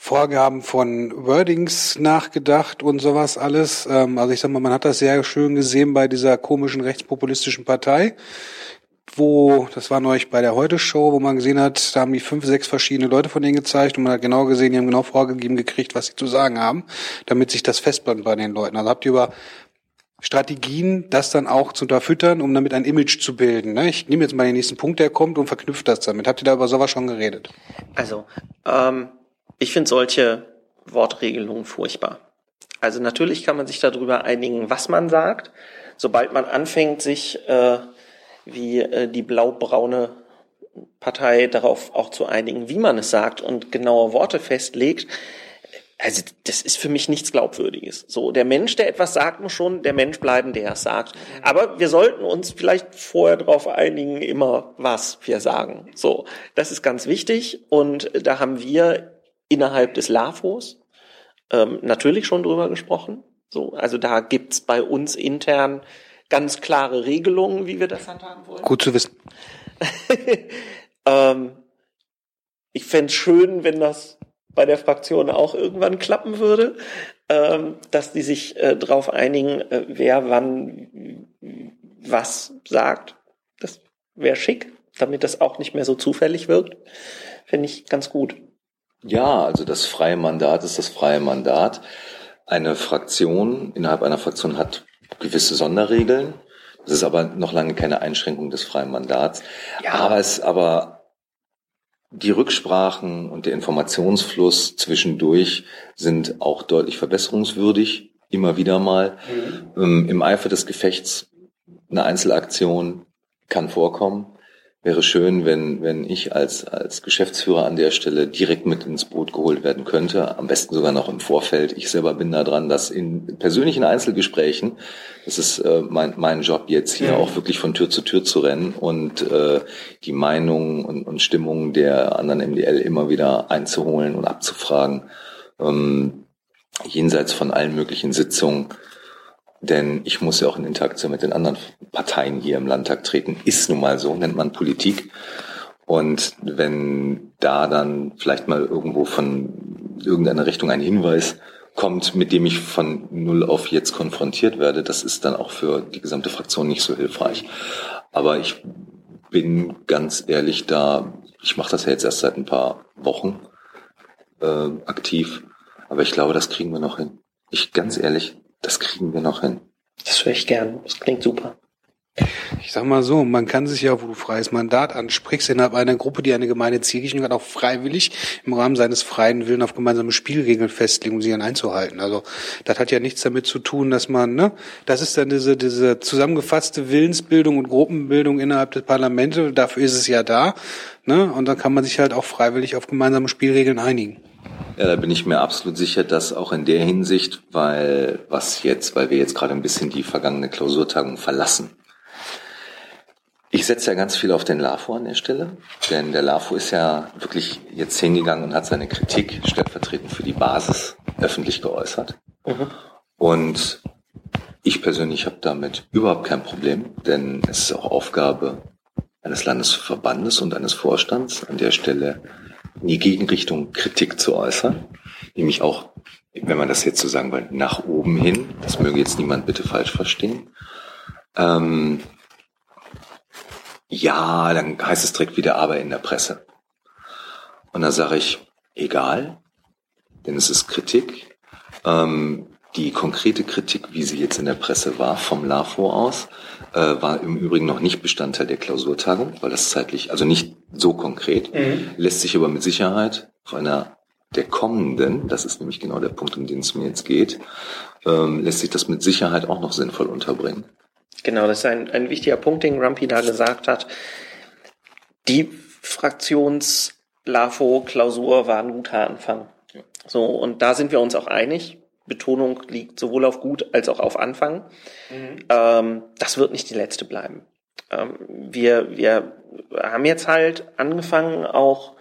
Vorgaben von Wordings nachgedacht und sowas alles? Ähm, also ich sag mal, man hat das sehr schön gesehen bei dieser komischen rechtspopulistischen Partei, wo, das war neulich bei der Heute-Show, wo man gesehen hat, da haben die fünf, sechs verschiedene Leute von denen gezeigt und man hat genau gesehen, die haben genau vorgegeben gekriegt, was sie zu sagen haben, damit sich das festband bei den Leuten. Also habt ihr über Strategien, das dann auch zu unterfüttern, um damit ein Image zu bilden. Ne? Ich nehme jetzt mal den nächsten Punkt, der kommt und verknüpft das damit. Habt ihr da über sowas schon geredet? Also, ähm, ich finde solche Wortregelungen furchtbar. Also natürlich kann man sich darüber einigen, was man sagt. Sobald man anfängt, sich äh, wie äh, die blau-braune Partei darauf auch zu einigen, wie man es sagt und genaue Worte festlegt, also das ist für mich nichts Glaubwürdiges. So, der Mensch, der etwas sagt, muss schon der Mensch bleiben, der es sagt. Aber wir sollten uns vielleicht vorher darauf einigen, immer was wir sagen. So, das ist ganz wichtig und da haben wir innerhalb des LAFOs ähm, natürlich schon drüber gesprochen. So, also da gibt's bei uns intern ganz klare Regelungen, wie wir das handhaben wollen. Gut zu wissen. ähm, ich fände schön, wenn das bei der Fraktion auch irgendwann klappen würde, ähm, dass die sich äh, darauf einigen, äh, wer wann was sagt. Das wäre schick, damit das auch nicht mehr so zufällig wirkt. Finde ich ganz gut. Ja, also das freie Mandat ist das freie Mandat. Eine Fraktion innerhalb einer Fraktion hat gewisse Sonderregeln. Das ist aber noch lange keine Einschränkung des freien Mandats. Ja. Aber es aber die Rücksprachen und der Informationsfluss zwischendurch sind auch deutlich verbesserungswürdig, immer wieder mal. Mhm. Ähm, Im Eifer des Gefechts eine Einzelaktion kann vorkommen wäre schön, wenn, wenn ich als, als Geschäftsführer an der Stelle direkt mit ins Boot geholt werden könnte. Am besten sogar noch im Vorfeld. Ich selber bin da dran, dass in persönlichen Einzelgesprächen, das ist äh, mein, mein Job jetzt hier, mhm. auch wirklich von Tür zu Tür zu rennen und äh, die Meinungen und, und Stimmungen der anderen MDL immer wieder einzuholen und abzufragen. Ähm, jenseits von allen möglichen Sitzungen denn ich muss ja auch in Interaktion mit den anderen Parteien hier im Landtag treten. Ist nun mal so, nennt man Politik. Und wenn da dann vielleicht mal irgendwo von irgendeiner Richtung ein Hinweis kommt, mit dem ich von null auf jetzt konfrontiert werde, das ist dann auch für die gesamte Fraktion nicht so hilfreich. Aber ich bin ganz ehrlich da, ich mache das ja jetzt erst seit ein paar Wochen äh, aktiv, aber ich glaube, das kriegen wir noch hin. Ich ganz ehrlich, das kriegen wir noch hin. Das höre ich gern. Das klingt super. Ich sag mal so, man kann sich ja, wo du freies Mandat ansprichst, innerhalb einer Gruppe, die eine gemeine Zielrichtung hat, auch freiwillig im Rahmen seines freien Willen auf gemeinsame Spielregeln festlegen, um sie dann einzuhalten. Also das hat ja nichts damit zu tun, dass man, ne, das ist dann diese, diese zusammengefasste Willensbildung und Gruppenbildung innerhalb des Parlaments, dafür ist es ja da, ne, und dann kann man sich halt auch freiwillig auf gemeinsame Spielregeln einigen. Ja, da bin ich mir absolut sicher, dass auch in der Hinsicht, weil was jetzt, weil wir jetzt gerade ein bisschen die vergangene Klausurtagung verlassen. Ich setze ja ganz viel auf den LAFO an der Stelle, denn der LAFO ist ja wirklich jetzt hingegangen und hat seine Kritik stellvertretend für die Basis öffentlich geäußert. Mhm. Und ich persönlich habe damit überhaupt kein Problem, denn es ist auch Aufgabe eines Landesverbandes und eines Vorstands an der Stelle in die Gegenrichtung Kritik zu äußern, nämlich auch, wenn man das jetzt so sagen will, nach oben hin, das möge jetzt niemand bitte falsch verstehen. Ähm, ja, dann heißt es direkt wieder aber in der Presse. Und da sage ich, egal, denn es ist Kritik. Ähm, die konkrete Kritik, wie sie jetzt in der Presse war, vom LAFO aus, äh, war im Übrigen noch nicht Bestandteil der Klausurtagung, weil das zeitlich, also nicht so konkret, mhm. lässt sich aber mit Sicherheit auf einer der kommenden, das ist nämlich genau der Punkt, um den es mir jetzt geht, ähm, lässt sich das mit Sicherheit auch noch sinnvoll unterbringen. Genau, das ist ein, ein wichtiger Punkt, den Grumpy da gesagt hat. Die Fraktions-LAFO-Klausur war ein guter Anfang. Ja. So, und da sind wir uns auch einig. Betonung liegt sowohl auf gut als auch auf Anfang. Mhm. Ähm, das wird nicht die letzte bleiben. Ähm, wir, wir haben jetzt halt angefangen, auch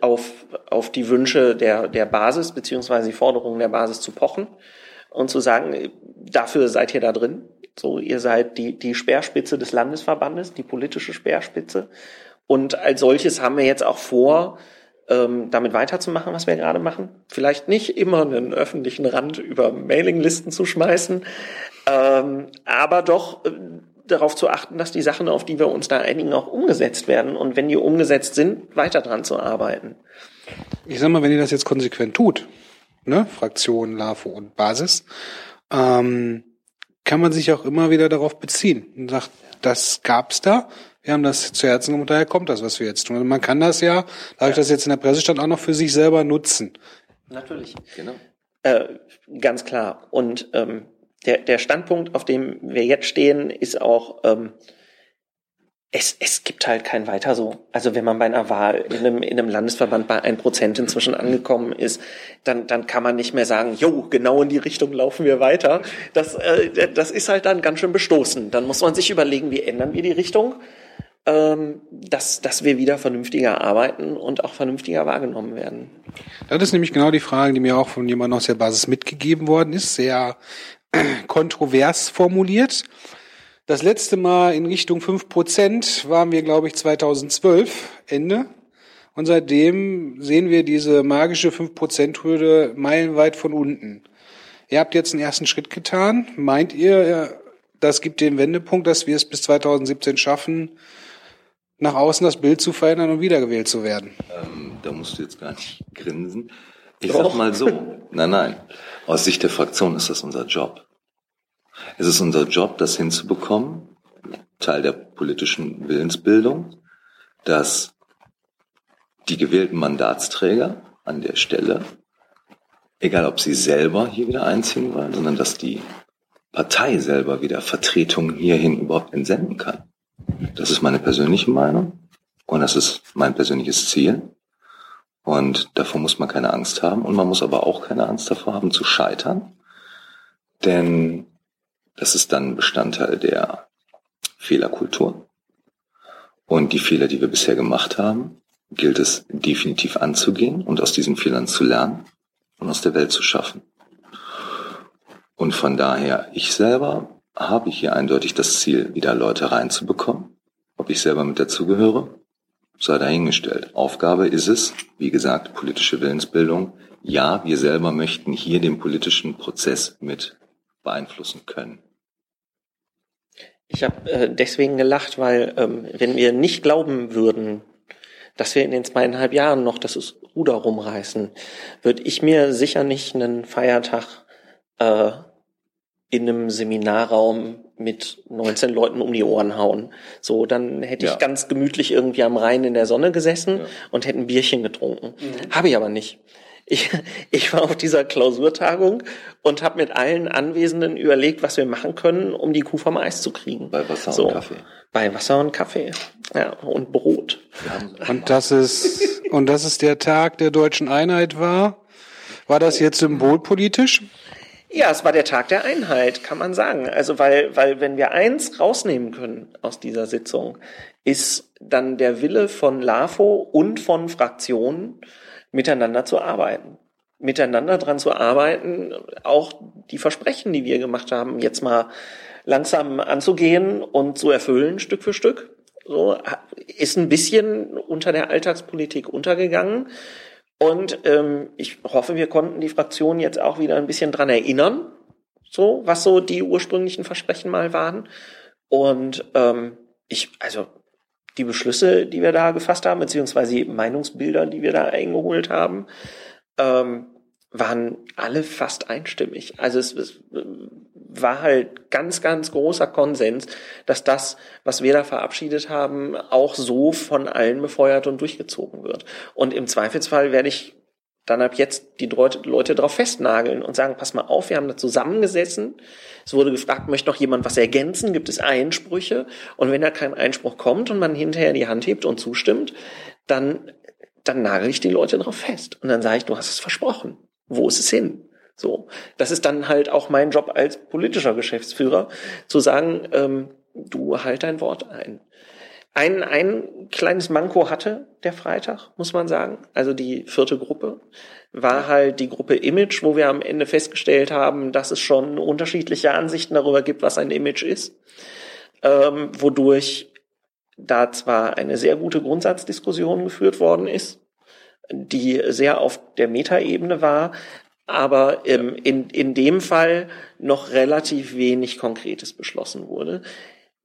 auf, auf die Wünsche der, der Basis beziehungsweise die Forderungen der Basis zu pochen und zu sagen, dafür seid ihr da drin. So, ihr seid die, die Speerspitze des Landesverbandes, die politische Speerspitze. Und als solches haben wir jetzt auch vor, ähm, damit weiterzumachen, was wir gerade machen. Vielleicht nicht immer einen öffentlichen Rand über Mailinglisten zu schmeißen, ähm, aber doch äh, darauf zu achten, dass die Sachen, auf die wir uns da einigen, auch umgesetzt werden und wenn die umgesetzt sind, weiter dran zu arbeiten. Ich sag mal, wenn ihr das jetzt konsequent tut, ne, Fraktion, LAFO und Basis, ähm, kann man sich auch immer wieder darauf beziehen und sagt, das gab's da, wir haben das zu Herzen genommen, daher kommt das, was wir jetzt tun. Und man kann das ja, dadurch, dass jetzt in der Presse stand, auch noch für sich selber nutzen. Natürlich. Genau. Äh, ganz klar. Und ähm, der, der Standpunkt, auf dem wir jetzt stehen, ist auch, ähm, es, es gibt halt kein weiter so. Also wenn man bei einer Wahl in einem, in einem Landesverband bei ein Prozent inzwischen angekommen ist, dann, dann kann man nicht mehr sagen, jo, genau in die Richtung laufen wir weiter. Das, äh, das ist halt dann ganz schön bestoßen. Dann muss man sich überlegen, wie ändern wir die Richtung, dass, dass wir wieder vernünftiger arbeiten und auch vernünftiger wahrgenommen werden. Das ist nämlich genau die Frage, die mir auch von jemandem aus der Basis mitgegeben worden ist. Sehr kontrovers formuliert. Das letzte Mal in Richtung fünf Prozent waren wir, glaube ich, 2012, Ende. Und seitdem sehen wir diese magische fünf Prozent Hürde meilenweit von unten. Ihr habt jetzt einen ersten Schritt getan. Meint ihr, das gibt den Wendepunkt, dass wir es bis 2017 schaffen, nach außen das Bild zu verändern und wiedergewählt zu werden? Ähm, da musst du jetzt gar nicht grinsen. Ich Doch. sag mal so. Nein, nein. Aus Sicht der Fraktion ist das unser Job. Es ist unser Job, das hinzubekommen, Teil der politischen Willensbildung, dass die gewählten Mandatsträger an der Stelle, egal ob sie selber hier wieder einziehen wollen, sondern dass die Partei selber wieder Vertretungen hierhin überhaupt entsenden kann. Das ist meine persönliche Meinung und das ist mein persönliches Ziel. Und davor muss man keine Angst haben und man muss aber auch keine Angst davor haben zu scheitern. Denn das ist dann Bestandteil der Fehlerkultur. Und die Fehler, die wir bisher gemacht haben, gilt es definitiv anzugehen und aus diesen Fehlern zu lernen und aus der Welt zu schaffen. Und von daher, ich selber habe hier eindeutig das Ziel, wieder Leute reinzubekommen. Ob ich selber mit dazugehöre, sei dahingestellt. Aufgabe ist es, wie gesagt, politische Willensbildung. Ja, wir selber möchten hier den politischen Prozess mit beeinflussen können. Ich habe äh, deswegen gelacht, weil ähm, wenn wir nicht glauben würden, dass wir in den zweieinhalb Jahren noch das Ruder rumreißen, würde ich mir sicher nicht einen Feiertag äh, in einem Seminarraum mit 19 Leuten um die Ohren hauen. So, dann hätte ja. ich ganz gemütlich irgendwie am Rhein in der Sonne gesessen ja. und hätte ein Bierchen getrunken. Mhm. Habe ich aber nicht. Ich, ich war auf dieser Klausurtagung und habe mit allen Anwesenden überlegt, was wir machen können, um die Kuh vom Eis zu kriegen. Bei Wasser so, und Kaffee. Bei Wasser und Kaffee. Ja, und Brot. Und das ist, und das ist der Tag der deutschen Einheit war? War das jetzt symbolpolitisch? Ja, es war der Tag der Einheit, kann man sagen. Also weil, weil wenn wir eins rausnehmen können aus dieser Sitzung, ist dann der Wille von LAFO und von Fraktionen, miteinander zu arbeiten. Miteinander dran zu arbeiten, auch die Versprechen, die wir gemacht haben, jetzt mal langsam anzugehen und zu erfüllen, Stück für Stück. So, ist ein bisschen unter der Alltagspolitik untergegangen. Und ähm, ich hoffe, wir konnten die Fraktion jetzt auch wieder ein bisschen dran erinnern, so was so die ursprünglichen Versprechen mal waren. Und ähm, ich, also die Beschlüsse, die wir da gefasst haben, beziehungsweise die Meinungsbilder, die wir da eingeholt haben, ähm, waren alle fast einstimmig. Also es, es war halt ganz, ganz großer Konsens, dass das, was wir da verabschiedet haben, auch so von allen befeuert und durchgezogen wird. Und im Zweifelsfall werde ich dann ab jetzt die Leute darauf festnageln und sagen, pass mal auf, wir haben da zusammengesessen. Es wurde gefragt, möchte noch jemand was ergänzen? Gibt es Einsprüche? Und wenn da kein Einspruch kommt und man hinterher die Hand hebt und zustimmt, dann, dann nagel ich die Leute darauf fest. Und dann sage ich, du hast es versprochen. Wo ist es hin? So. Das ist dann halt auch mein Job als politischer Geschäftsführer, zu sagen, ähm, du halt dein Wort ein. Ein, ein kleines Manko hatte der Freitag, muss man sagen. Also die vierte Gruppe war halt die Gruppe Image, wo wir am Ende festgestellt haben, dass es schon unterschiedliche Ansichten darüber gibt, was ein Image ist. Ähm, wodurch da zwar eine sehr gute Grundsatzdiskussion geführt worden ist, die sehr auf der Metaebene war, aber ähm, in, in dem Fall noch relativ wenig Konkretes beschlossen wurde.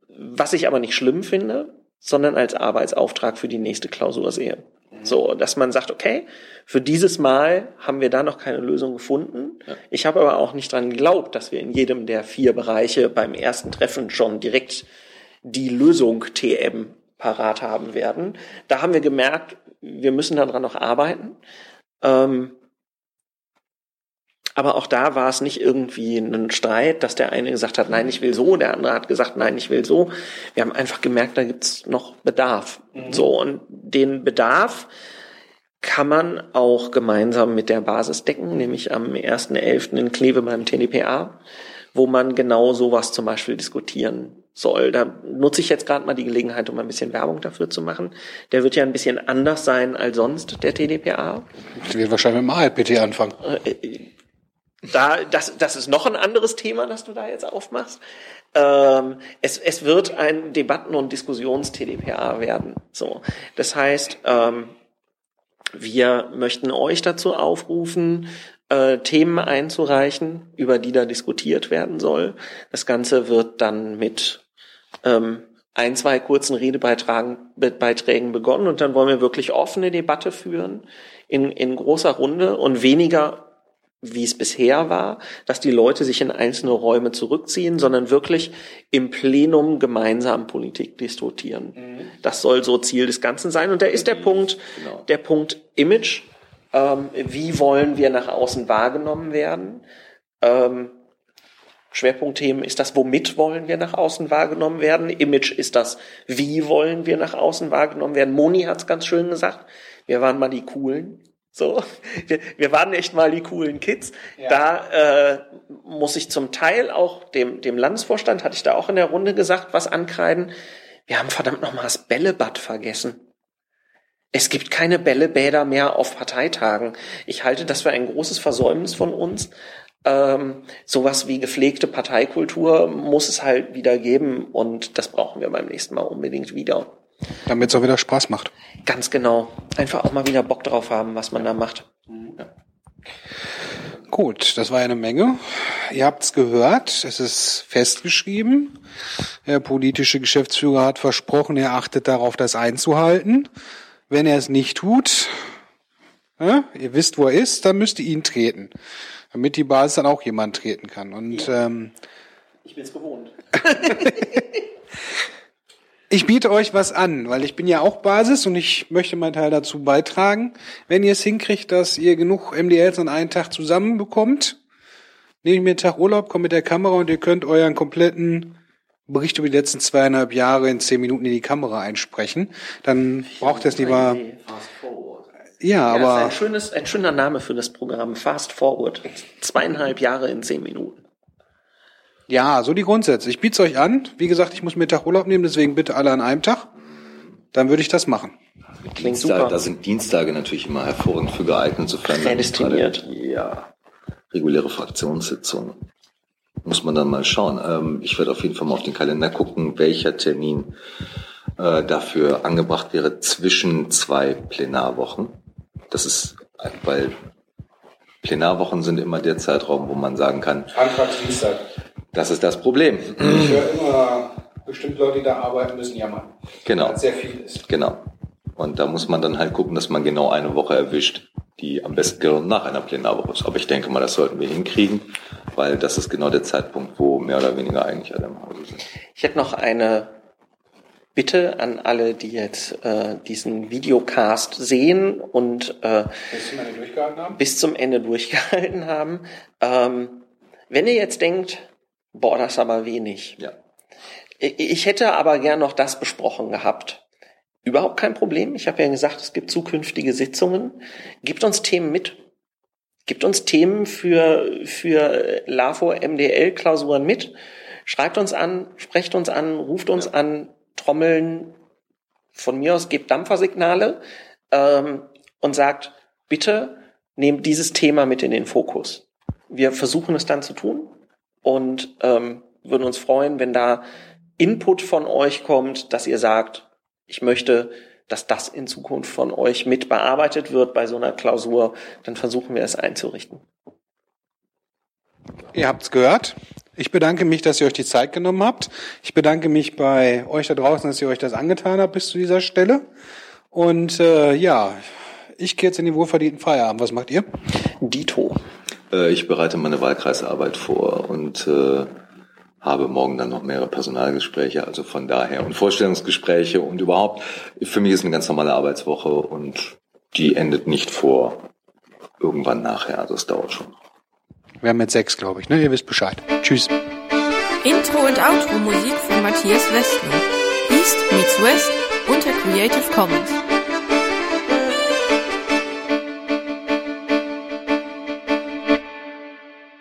Was ich aber nicht schlimm finde, sondern als Arbeitsauftrag für die nächste Klausur sehe. So, dass man sagt, okay, für dieses Mal haben wir da noch keine Lösung gefunden. Ja. Ich habe aber auch nicht dran geglaubt, dass wir in jedem der vier Bereiche beim ersten Treffen schon direkt die Lösung TM parat haben werden. Da haben wir gemerkt, wir müssen daran noch arbeiten. Ähm, aber auch da war es nicht irgendwie ein Streit, dass der eine gesagt hat, nein, ich will so, der andere hat gesagt, nein, ich will so. Wir haben einfach gemerkt, da gibt's noch Bedarf. Mhm. So, und den Bedarf kann man auch gemeinsam mit der Basis decken, nämlich am 1.11. in Kleve beim TDPA, wo man genau sowas zum Beispiel diskutieren soll. Da nutze ich jetzt gerade mal die Gelegenheit, um ein bisschen Werbung dafür zu machen. Der wird ja ein bisschen anders sein als sonst, der TDPA. Ich wird wahrscheinlich mit dem ALPT anfangen. Äh, da, das, das ist noch ein anderes Thema, das du da jetzt aufmachst. Ähm, es, es wird ein Debatten- und Diskussions-TDPA werden. So, das heißt, ähm, wir möchten euch dazu aufrufen, äh, Themen einzureichen, über die da diskutiert werden soll. Das Ganze wird dann mit ähm, ein, zwei kurzen Redebeiträgen begonnen und dann wollen wir wirklich offene Debatte führen in, in großer Runde und weniger wie es bisher war, dass die Leute sich in einzelne Räume zurückziehen, sondern wirklich im Plenum gemeinsam Politik diskutieren. Mhm. Das soll so Ziel des Ganzen sein. Und da ist der Punkt, genau. der Punkt Image. Ähm, wie wollen wir nach außen wahrgenommen werden? Ähm, Schwerpunktthemen ist das, womit wollen wir nach außen wahrgenommen werden? Image ist das, wie wollen wir nach außen wahrgenommen werden? Moni hat es ganz schön gesagt. Wir waren mal die Coolen. So, wir, wir waren echt mal die coolen Kids. Ja. Da äh, muss ich zum Teil auch dem, dem Landesvorstand, hatte ich da auch in der Runde gesagt, was ankreiden. Wir haben verdammt nochmal das Bällebad vergessen. Es gibt keine Bällebäder mehr auf Parteitagen. Ich halte das für ein großes Versäumnis von uns. Ähm, sowas wie gepflegte Parteikultur muss es halt wieder geben und das brauchen wir beim nächsten Mal unbedingt wieder. Damit es auch wieder Spaß macht. Ganz genau. Einfach auch mal wieder Bock drauf haben, was man da macht. Ja. Gut, das war eine Menge. Ihr habt's gehört, es ist festgeschrieben. Der politische Geschäftsführer hat versprochen, er achtet darauf, das einzuhalten. Wenn er es nicht tut, ja, ihr wisst, wo er ist, dann müsst ihr ihn treten. Damit die Basis dann auch jemand treten kann. Und ja. ähm, ich bin's gewohnt. Ich biete euch was an, weil ich bin ja auch Basis und ich möchte meinen Teil dazu beitragen. Wenn ihr es hinkriegt, dass ihr genug MDLs an einen Tag zusammenbekommt, nehme ich mir einen Tag Urlaub, komme mit der Kamera und ihr könnt euren kompletten Bericht über die letzten zweieinhalb Jahre in zehn Minuten in die Kamera einsprechen. Dann braucht ihr es lieber. Ja, ja, aber. Ein, schönes, ein schöner Name für das Programm. Fast Forward. Zweieinhalb Jahre in zehn Minuten. Ja, so die Grundsätze. Ich biete es euch an. Wie gesagt, ich muss Mittag Urlaub nehmen, deswegen bitte alle an einem Tag. Dann würde ich das machen. Klingt super. Da sind Dienstage natürlich immer hervorragend für geeignet, sofern Prädestiniert. Ja. Reguläre Fraktionssitzungen. Muss man dann mal schauen. Ähm, ich werde auf jeden Fall mal auf den Kalender gucken, welcher Termin äh, dafür angebracht wäre zwischen zwei Plenarwochen. Das ist, weil Plenarwochen sind immer der Zeitraum, wo man sagen kann. Anfang Dienstag. Das ist das Problem. Ich höre immer, bestimmt Leute, die da arbeiten, müssen jammern. Genau. Weil sehr viel ist. Genau. Und da muss man dann halt gucken, dass man genau eine Woche erwischt, die am besten genau nach einer Plenarwoche ist. Aber ich denke mal, das sollten wir hinkriegen, weil das ist genau der Zeitpunkt, wo mehr oder weniger eigentlich alle im Hause sind. Ich hätte noch eine Bitte an alle, die jetzt äh, diesen Videocast sehen und äh, bis zum Ende durchgehalten haben. Bis zum Ende durchgehalten haben. Ähm, wenn ihr jetzt denkt, Boah, das ist aber wenig. Ja. Ich hätte aber gern noch das besprochen gehabt. Überhaupt kein Problem. Ich habe ja gesagt, es gibt zukünftige Sitzungen. Gibt uns Themen mit. Gibt uns Themen für, für LAFO MDL-Klausuren mit. Schreibt uns an, sprecht uns an, ruft uns ja. an, trommeln. Von mir aus gebt Dampfersignale ähm, und sagt, bitte nehmt dieses Thema mit in den Fokus. Wir versuchen es dann zu tun und ähm, würden uns freuen, wenn da Input von euch kommt, dass ihr sagt, ich möchte, dass das in Zukunft von euch mit bearbeitet wird bei so einer Klausur, dann versuchen wir es einzurichten. Ihr habt's gehört. Ich bedanke mich, dass ihr euch die Zeit genommen habt. Ich bedanke mich bei euch da draußen, dass ihr euch das angetan habt bis zu dieser Stelle. Und äh, ja, ich gehe jetzt in den wohlverdienten Feierabend. Was macht ihr? Dito. Äh, ich bereite meine Wahlkreisarbeit vor und äh, habe morgen dann noch mehrere Personalgespräche, also von daher und Vorstellungsgespräche und überhaupt, für mich ist eine ganz normale Arbeitswoche und die endet nicht vor irgendwann nachher, also es dauert schon. Wir haben jetzt sechs, glaube ich, ne? Ihr wisst Bescheid. Tschüss. Intro und Outro Musik von Matthias Westner. East meets West unter Creative Commons.